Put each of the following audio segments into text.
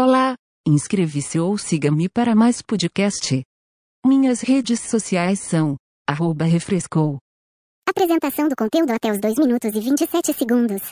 Olá, inscreva-se ou siga-me para mais podcast. Minhas redes sociais são arroba refrescou. Apresentação do conteúdo até os 2 minutos e 27 segundos.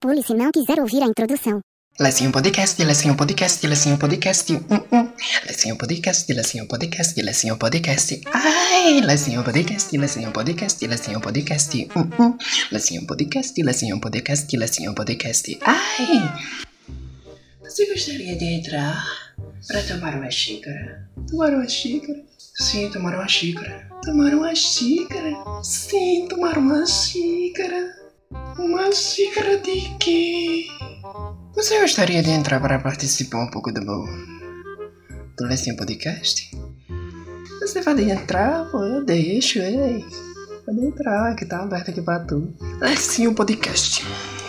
Pule se não quiser ouvir a introdução. Lecinho Podcast, Lecinho Podcast, Lecinho Podcast, hum, hum. Lecinho Podcast, Lecinho Podcast, Lecinho Podcast, ai, Lecinho Podcast, Lecinho Podcast, Lecinho Podcast, hum, hum. Lecinho Podcast, Lecinho Podcast, Lecinho Podcast, ai. Você gostaria de entrar para tomar uma xícara? Tomar uma xícara? Sim, tomar uma xícara. Tomar uma xícara? Sim, tomar uma xícara. Uma xícara de quê? Você gostaria de entrar para participar um pouco do meu do Lecinho Podcast? Você pode entrar, pô, eu deixo, ei. Pode entrar, que tá aberto aqui pra tu. Lecinho Podcast.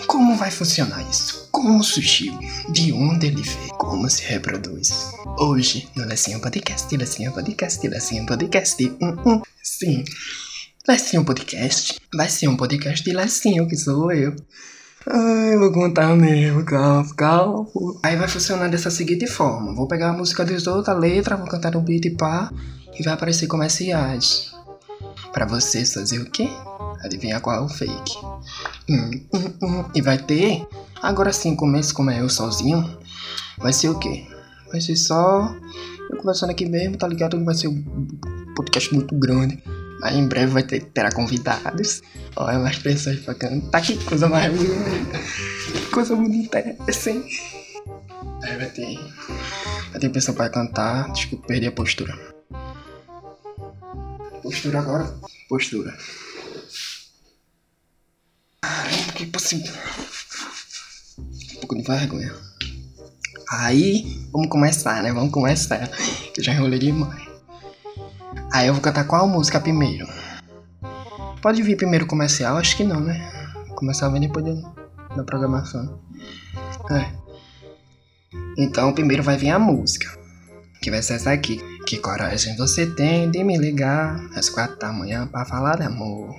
Como vai funcionar isso? Como surgiu? De onde ele veio? Como se reproduz? Hoje, no Lecinho Podcast, Lecinho Podcast, Lecinho Podcast. Hum, hum. Sim. Lecinho Podcast vai ser um podcast de Lecinho, que sou eu. Ai, vou contar mesmo, calma, calma. Aí vai funcionar dessa seguinte forma: vou pegar a música dos outros, a letra, vou cantar no beat e pá, e vai aparecer comerciais. Pra vocês fazer o quê? Adivinhar qual é o fake. Hum, hum, hum. E vai ter, agora sim, começo como é eu sozinho, vai ser o quê? Vai ser só eu conversando aqui mesmo, tá ligado? Vai ser um podcast muito grande. Mas em breve vai ter, terá convidados. Olha, mais pessoas pra cantar. Que coisa mais. Que coisa bonita é hein? Aí vai ter. Vai ter pessoa pra cantar. Desculpa, perdi a postura. Postura agora. Postura. Caramba, que possível. Um pouco de vergonha. Aí, vamos começar, né? Vamos começar. Que eu já enrolei demais. Aí eu vou cantar qual música primeiro? Pode vir primeiro comercial? Acho que não, né? Comercial vem depois da programação. É. Então primeiro vai vir a música. Que vai ser essa aqui. Que coragem você tem de me ligar às quatro da manhã pra falar de amor.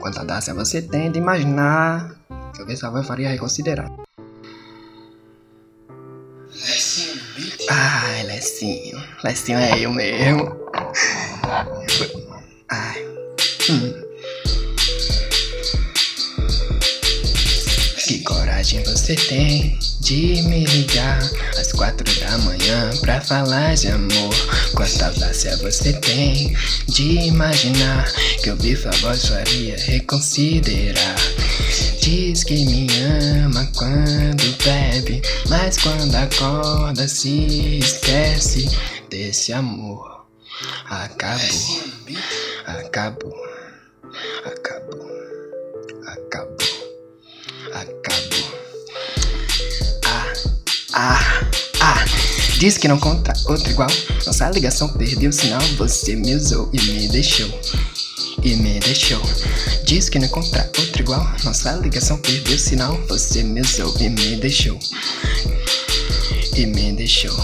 Quanta audácia você tem de imaginar que o pessoal vai faria reconsiderar. Ai, Lecinho. Lecinho é eu mesmo. Ai. Hum. Coragem você tem de me ligar às quatro da manhã pra falar de amor. Quanta audácia você tem de imaginar que eu vi sua voz faria reconsiderar. Diz que me ama quando bebe, mas quando acorda se esquece desse amor. Acabou, acabou, acabou, acabou, ah, ah. Diz que não conta outro igual. Nossa ligação perdeu o sinal. Você me usou e me deixou. E me deixou. Diz que não encontrar outro igual. Nossa ligação perdeu o sinal. Você me usou e me deixou. E me deixou.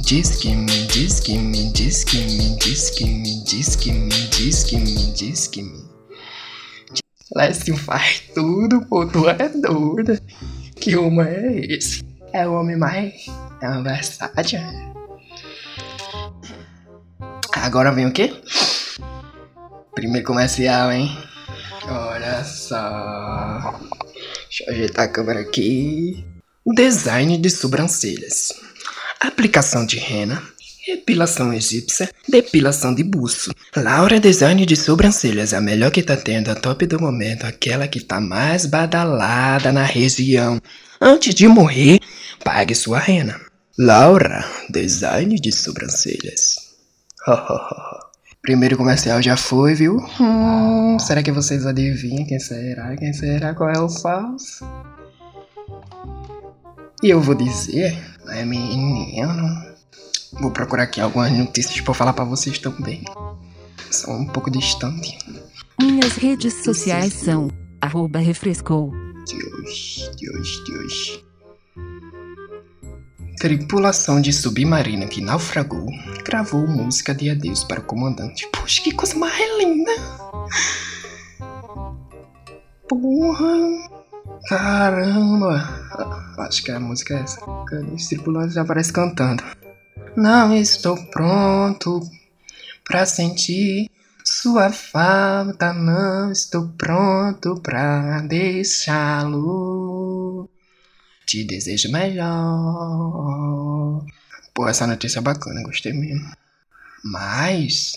Diz que me, diz que me, diz que me, diz que me, diz que me, diz que me, diz que me. Lécio faz tudo, pô, tu é doida. Que homem é esse? É o homem mais. É versátil. Agora vem o quê? Primeiro comercial, hein? Olha só. Deixa eu ajeitar a câmera aqui. Design de sobrancelhas. Aplicação de rena. Epilação egípcia, depilação de buço. Laura Design de sobrancelhas, a melhor que tá tendo, a top do momento, aquela que tá mais badalada na região. Antes de morrer, pague sua rena. Laura Design de sobrancelhas. Primeiro comercial já foi, viu? Hum, será que vocês adivinham quem será? Quem será? Qual é o falso? E eu vou dizer, é menino. Vou procurar aqui algumas notícias pra falar pra vocês também. São um pouco distante. Minhas redes sociais são arroba refrescou. De hoje, de hoje, de hoje. Tripulação de submarino que naufragou gravou música de adeus para o comandante. Poxa, que coisa mais linda! Porra! Caramba! Acho que a música é essa. Os tripulantes já aparece cantando. Não estou pronto pra sentir sua falta. Não estou pronto pra deixá-lo. Te desejo melhor. Pô, essa notícia é bacana, gostei mesmo. Mas.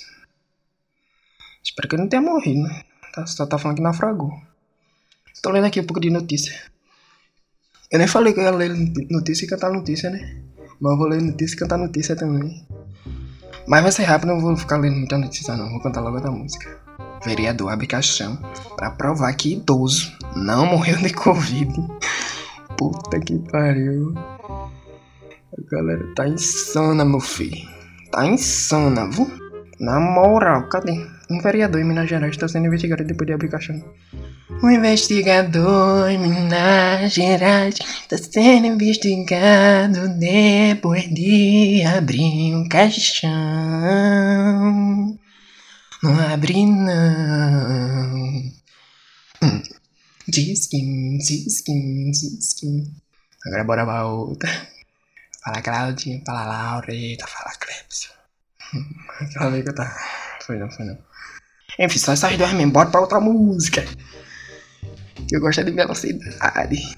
Espero que ele não tenha morrido, né? Tá, só tá falando que naufragou. Tô lendo aqui um pouco de notícia. Eu nem falei que eu ia ler notícia e cantar notícia, né? Mas eu vou ler notícia e cantar notícia também. Mas vai ser rápido, não vou ficar lendo muita notícia não. Vou cantar logo outra música. Vereador abre caixão pra provar que idoso não morreu de Covid. Puta que pariu. A galera tá insana, meu filho. Tá insana, viu? Na moral, cadê? Um vereador em Minas Gerais está sendo investigado depois de abrir caixão. Um investigador em Minas Gerais está sendo investigado depois de abrir um caixão. Não abre não. Hum. Diz que, diz que, diz que. Agora bora pra outra. Fala Claudinha, fala Laureta, fala Clepsio. Aquela vez que eu tava. Foi não, foi não. Enfim, só essas duas mesmo. Bora pra outra música. Eu gosto de velocidade.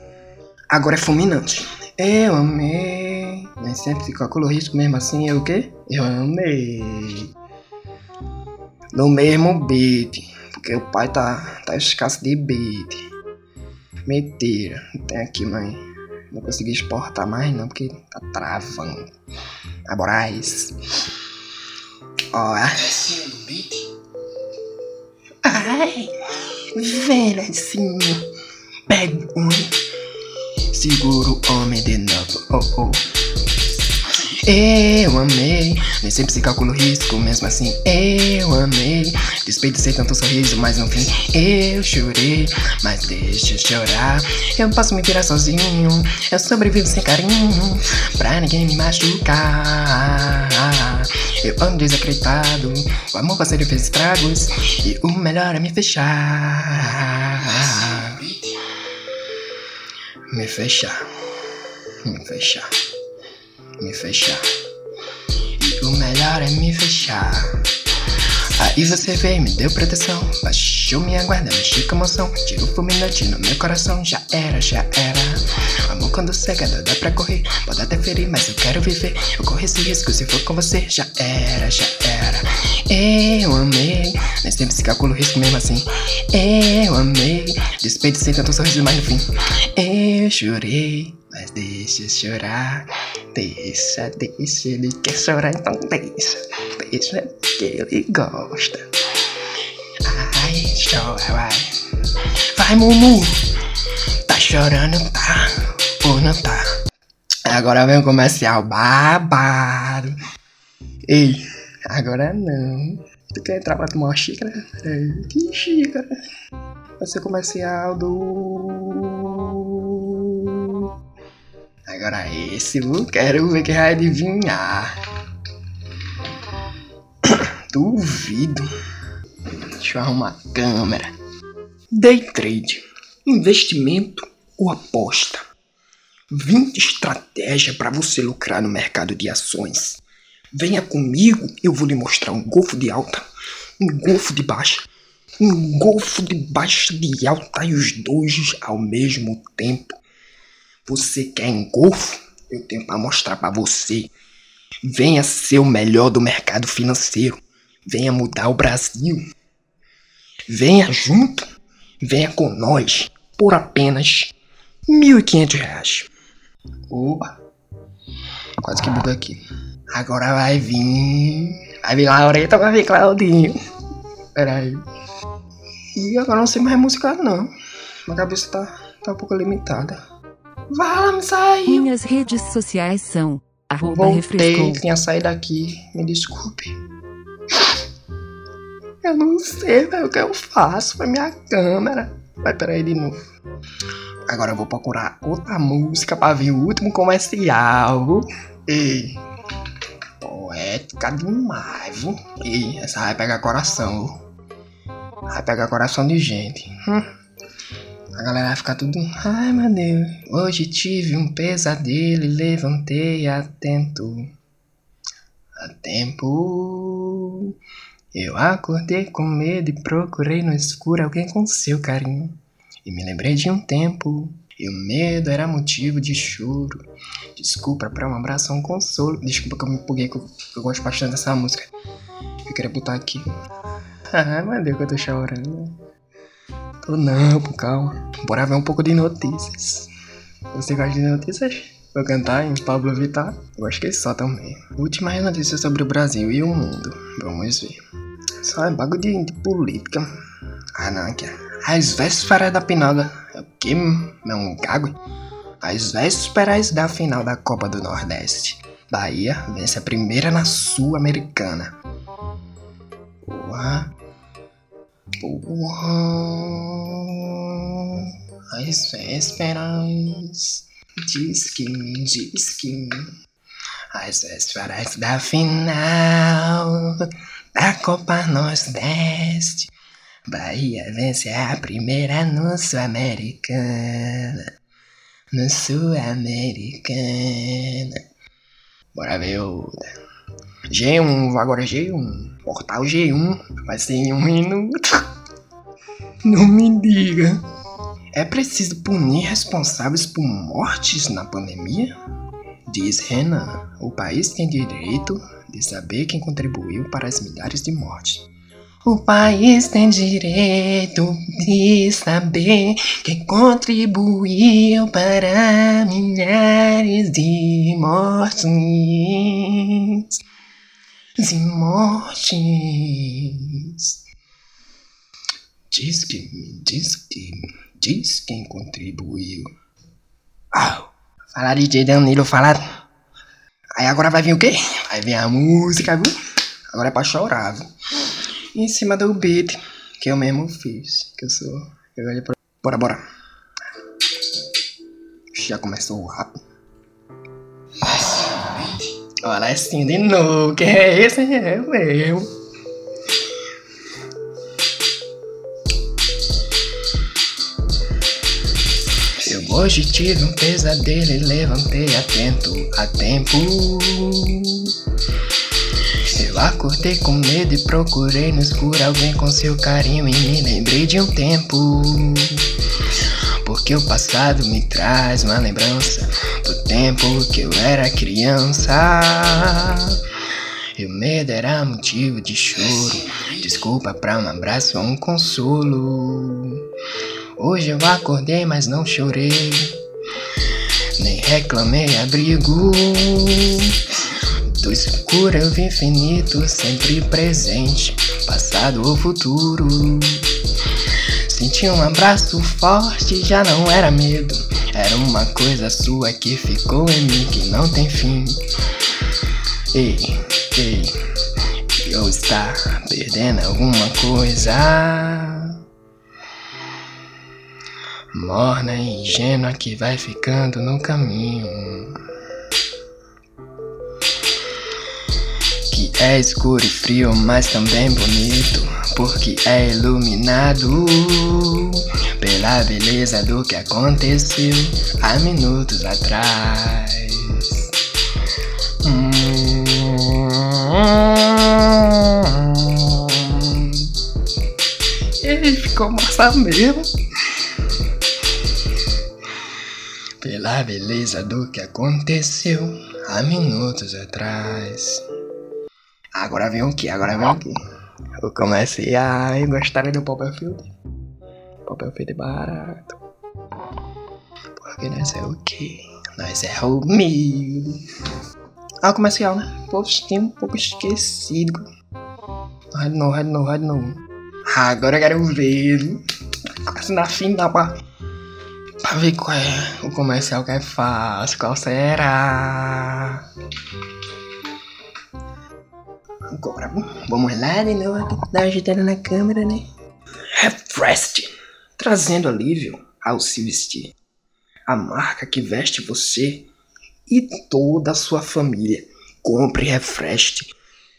Agora é fulminante. Eu amei. Nem sempre se calcula o risco mesmo assim. Eu o quê? Eu amei. No mesmo beat. Porque o pai tá, tá escasso de beat. Mentira. Tem aqui, mãe. Não consegui exportar mais não, porque tá travando. Agora é do beat. Ai, velhozinho. Pega um. Segura o homem de novo. Oh, oh. Eu amei, nem sempre se calcula o risco, mesmo assim eu amei. Despeito ser tanto sorriso, mas no fim eu chorei. Mas deixa eu chorar, eu posso me virar sozinho. Eu sobrevivo sem carinho, pra ninguém me machucar. Eu ando desacreditado, o amor parceiro fez estragos. E o melhor é me fechar. Me fechar, me fechar me fechar. E o melhor é me fechar. Aí você veio, me deu proteção. Baixou minha guarda, mexeu com emoção. Tira o fulminante no meu coração. Já era, já era. Amor quando cega, dá pra correr. Pode até ferir, mas eu quero viver. Eu corro esse risco se for com você. Já era, já era. Eu amei. Nem sempre se calcula o risco mesmo assim. Eu amei. Despeito sem tanto sorriso, mas no fim. Eu chorei. Mas deixa chorar, deixa, deixa, ele quer chorar, então deixa, deixa que ele gosta. Ai, chora, vai. Vai, Mumu, tá chorando, tá? Ou não tá? Agora vem o comercial babado. Ei, agora não. Tu quer entrar pra tomar uma xícara? É, que xícara? Vai ser comercial do. Agora esse, eu quero ver quem vai adivinhar. Duvido. Deixa eu arrumar a câmera. Day trade. Investimento ou aposta? 20 estratégias para você lucrar no mercado de ações. Venha comigo, eu vou lhe mostrar um golfo de alta, um golfo de baixa, um golfo de baixa de alta e os dois ao mesmo tempo. Você quer engolfo? Eu tenho para mostrar para você. Venha ser o melhor do mercado financeiro. Venha mudar o Brasil. Venha junto. Venha com nós por apenas R$ 1.500. Opa. Quase que buga aqui. Agora vai vir. Vai vir Laureta, vai vir Claudinho. Pera aí. E agora não sei mais música não. Minha cabeça tá, tá um pouco limitada. Vamos sair. Minhas redes sociais são arroba Voltei, refrescou. tinha saído aqui. Me desculpe. Eu não sei véio, o que eu faço com a minha câmera. Vai, peraí de novo. Agora eu vou procurar outra música pra ver o último comercial. Ei. Poética demais, viu? Ei, essa vai pegar coração. Vai pegar coração de gente. Hum. A galera vai ficar tudo. Ai meu Deus. Hoje tive um pesadelo e levantei atento. A tempo. Eu acordei com medo e procurei no escuro alguém com seu carinho. E me lembrei de um tempo. E o medo era motivo de choro. Desculpa pra um abraço, um consolo. Desculpa que eu me empolguei, que eu, eu gosto bastante dessa música. Eu queria botar aqui. Ai, meu Deus, que eu tô chorando. Tô não, calma. Bora ver um pouco de notícias. Você gosta de notícias? Vou cantar em Pablo Vittar? Eu acho que é só também. Últimas notícias sobre o Brasil e o mundo. Vamos ver. Só é bagulho de, de política. Ah, não, aqui. As vésperas da pinada. É o quê? É um cago? As vésperas da final da Copa do Nordeste. Bahia vence a primeira na Sul-Americana. Porra. Porra. As vésperas. Diz que, diz que. As vésperas da final da Copa Nordeste. Bahia vence a primeira no Sul-Americana. No Sul-Americana. Bora ver outra. G1, agora G1. Portal G1 vai ser em um minuto. Não me diga. É preciso punir responsáveis por mortes na pandemia? Diz Renan, o país tem direito de saber quem contribuiu para as milhares de mortes. O país tem direito de saber quem contribuiu para milhares de mortes. De mortes. Diz que, diz que, diz quem contribuiu. Ah, falar de Danilo, falar. Aí agora vai vir o quê? Vai vir a música, viu? Agora é pra chorar, viu? em cima do beat que eu mesmo fiz. Que eu sou. Eu olhei pra... Bora, bora. Já começou rápido. Olha assim de novo. Que é esse? É o mesmo. Eu hoje tive um pesadelo e levantei atento a tempo. Eu acordei com medo e procurei no escuro alguém com seu carinho e me lembrei de um tempo. Porque o passado me traz uma lembrança tempo que eu era criança. E o medo era motivo de choro. Desculpa pra um abraço ou um consolo. Hoje eu acordei, mas não chorei. Nem reclamei abrigo. Do escuro eu vi infinito, sempre presente, passado ou futuro. Senti um abraço forte, já não era medo. Era uma coisa sua que ficou em mim que não tem fim. Ei, ei, eu está perdendo alguma coisa. Morna e ingênua que vai ficando no caminho. É escuro e frio, mas também bonito, porque é iluminado pela beleza do que aconteceu há minutos atrás. Hum. Ele ficou massa mesmo. Pela beleza do que aconteceu há minutos atrás. Agora vem o que? Agora vem o que? Eu comecei a gostar do Popperfield. Popperfield é barato. Porque nós é o que? Nós é humilde. Ah, o comercial, né? O povo tinha um pouco esquecido. Novo, vai de novo, vai de novo. Agora eu quero ver. Quase na final pra, pra ver qual é o comercial que é fácil. Qual será? Agora, vamos lá de novo aqui, dar uma agitada na câmera, né? Refrest, trazendo alívio ao se vestir. A marca que veste você e toda a sua família. Compre Refrest.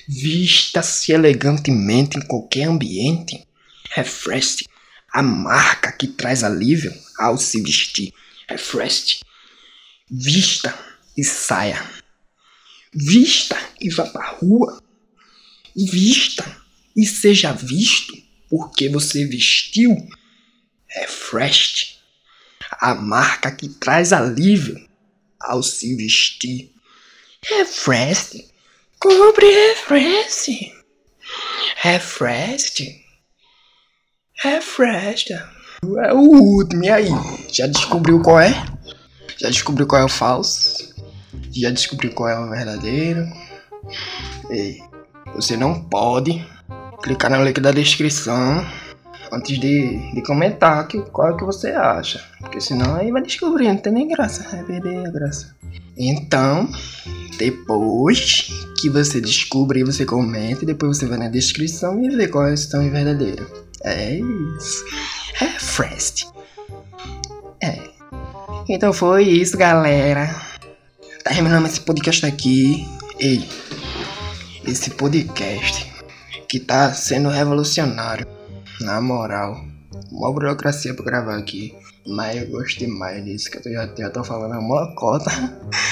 Vista-se elegantemente em qualquer ambiente. Refrest, a marca que traz alívio ao se vestir. Refreshed. Vista e saia. Vista e vá pra rua. Vista e seja visto porque você vestiu. Refreshed. A marca que traz alívio ao se vestir. Refreshed. Compre refreshed. Refreshed. Refreshed. É o último, e aí? Já descobriu qual é? Já descobriu qual é o falso? Já descobriu qual é o verdadeiro? Ei, você não pode clicar no link da descrição antes de, de comentar que, qual é que você acha. Porque senão aí vai descobrir, não tem nem graça. Vai perder a graça. Então, depois que você descobre, você comenta e depois você vai na descrição e vê qual é o tão verdadeiro. É isso. É Frest. É. Então foi isso, galera. Terminamos esse podcast aqui. Ei, esse podcast que tá sendo revolucionário. Na moral, uma burocracia pra gravar aqui. Mas eu gostei mais disso, que eu já, já tô falando a maior cota.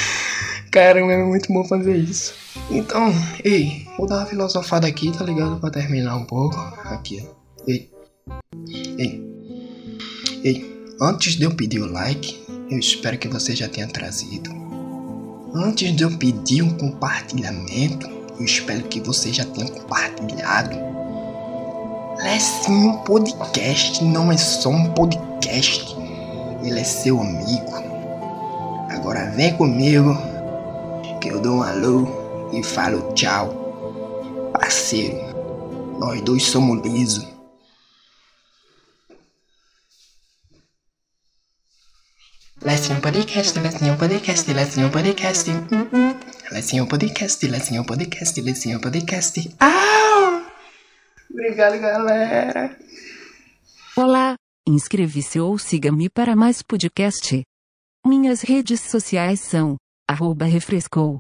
Caramba, é muito bom fazer isso. Então, ei, vou dar uma filosofada aqui, tá ligado? Pra terminar um pouco. Aqui, ó. Ei, ei, ei. Antes de eu pedir o like, eu espero que você já tenha trazido. Antes de eu pedir um compartilhamento, eu espero que você já tenha compartilhado. Lecinho Podcast não é só um podcast, ele é seu amigo. Agora vem comigo que eu dou um alô e falo tchau. Parceiro, nós dois somos liso. Lecinho Podcast, Lecinho Podcast, Lecinho Podcast. Lecinho Podcast, Lecinho Podcast, Lecinho Podcast. Au! Obrigado, galera. Olá, inscreva-se ou siga-me para mais podcast. Minhas redes sociais são arroba refrescou